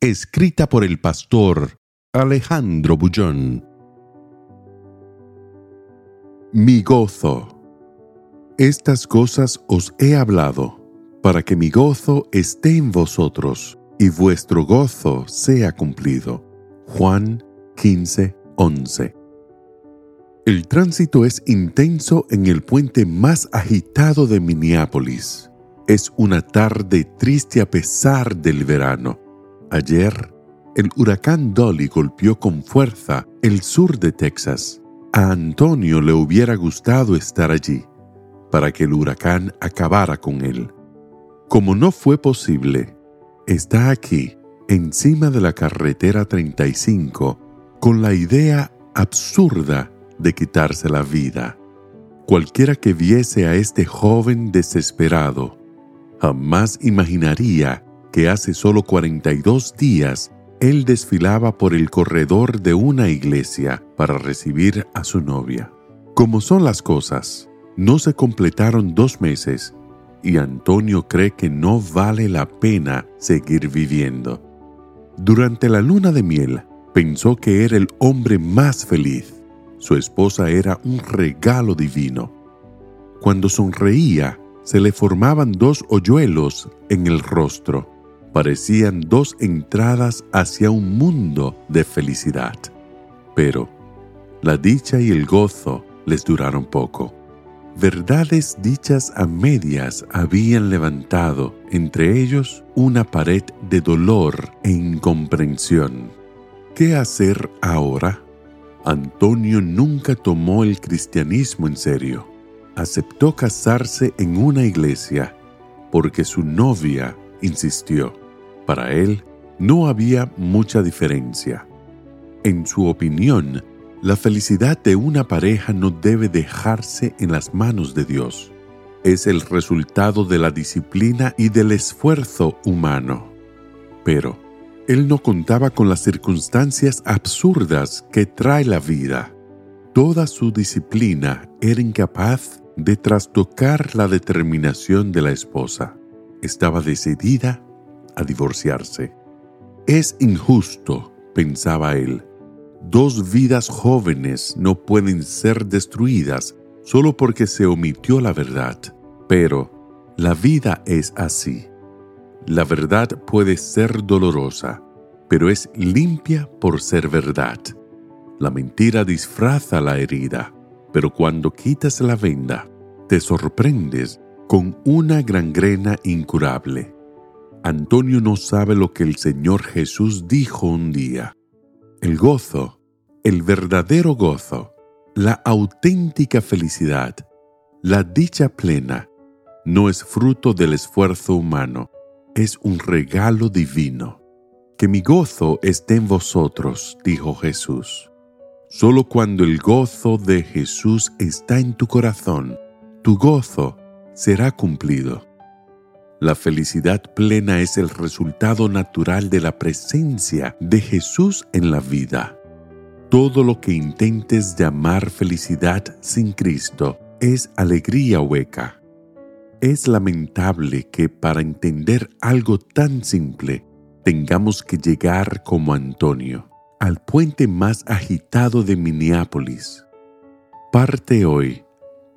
Escrita por el pastor Alejandro Bullón. Mi gozo. Estas cosas os he hablado, para que mi gozo esté en vosotros y vuestro gozo sea cumplido. Juan 15, 11. El tránsito es intenso en el puente más agitado de Minneapolis. Es una tarde triste a pesar del verano. Ayer, el huracán Dolly golpeó con fuerza el sur de Texas. A Antonio le hubiera gustado estar allí para que el huracán acabara con él. Como no fue posible, está aquí, encima de la carretera 35, con la idea absurda de quitarse la vida. Cualquiera que viese a este joven desesperado, jamás imaginaría hace solo 42 días él desfilaba por el corredor de una iglesia para recibir a su novia. Como son las cosas, no se completaron dos meses y Antonio cree que no vale la pena seguir viviendo. Durante la luna de miel pensó que era el hombre más feliz. Su esposa era un regalo divino. Cuando sonreía, se le formaban dos hoyuelos en el rostro. Parecían dos entradas hacia un mundo de felicidad. Pero la dicha y el gozo les duraron poco verdades dichas a medias habían levantado entre ellos una pared de dolor e incomprensión. ¿Qué hacer ahora? Antonio nunca tomó el cristianismo en serio. Aceptó casarse en una iglesia porque su novia insistió. Para él no había mucha diferencia. En su opinión, la felicidad de una pareja no debe dejarse en las manos de Dios. Es el resultado de la disciplina y del esfuerzo humano. Pero él no contaba con las circunstancias absurdas que trae la vida. Toda su disciplina era incapaz de trastocar la determinación de la esposa. Estaba decidida a divorciarse. Es injusto, pensaba él, Dos vidas jóvenes no pueden ser destruidas solo porque se omitió la verdad. Pero la vida es así. La verdad puede ser dolorosa, pero es limpia por ser verdad. La mentira disfraza la herida, pero cuando quitas la venda, te sorprendes con una gangrena incurable. Antonio no sabe lo que el Señor Jesús dijo un día. El gozo, el verdadero gozo, la auténtica felicidad, la dicha plena, no es fruto del esfuerzo humano, es un regalo divino. Que mi gozo esté en vosotros, dijo Jesús. Solo cuando el gozo de Jesús está en tu corazón, tu gozo será cumplido. La felicidad plena es el resultado natural de la presencia de Jesús en la vida. Todo lo que intentes llamar felicidad sin Cristo es alegría hueca. Es lamentable que para entender algo tan simple tengamos que llegar como Antonio al puente más agitado de Minneapolis. Parte hoy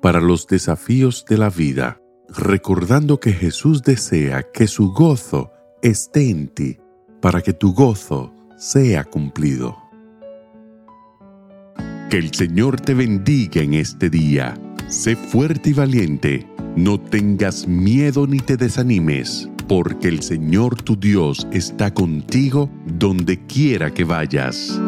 para los desafíos de la vida recordando que Jesús desea que su gozo esté en ti para que tu gozo sea cumplido. Que el Señor te bendiga en este día. Sé fuerte y valiente. No tengas miedo ni te desanimes, porque el Señor tu Dios está contigo donde quiera que vayas.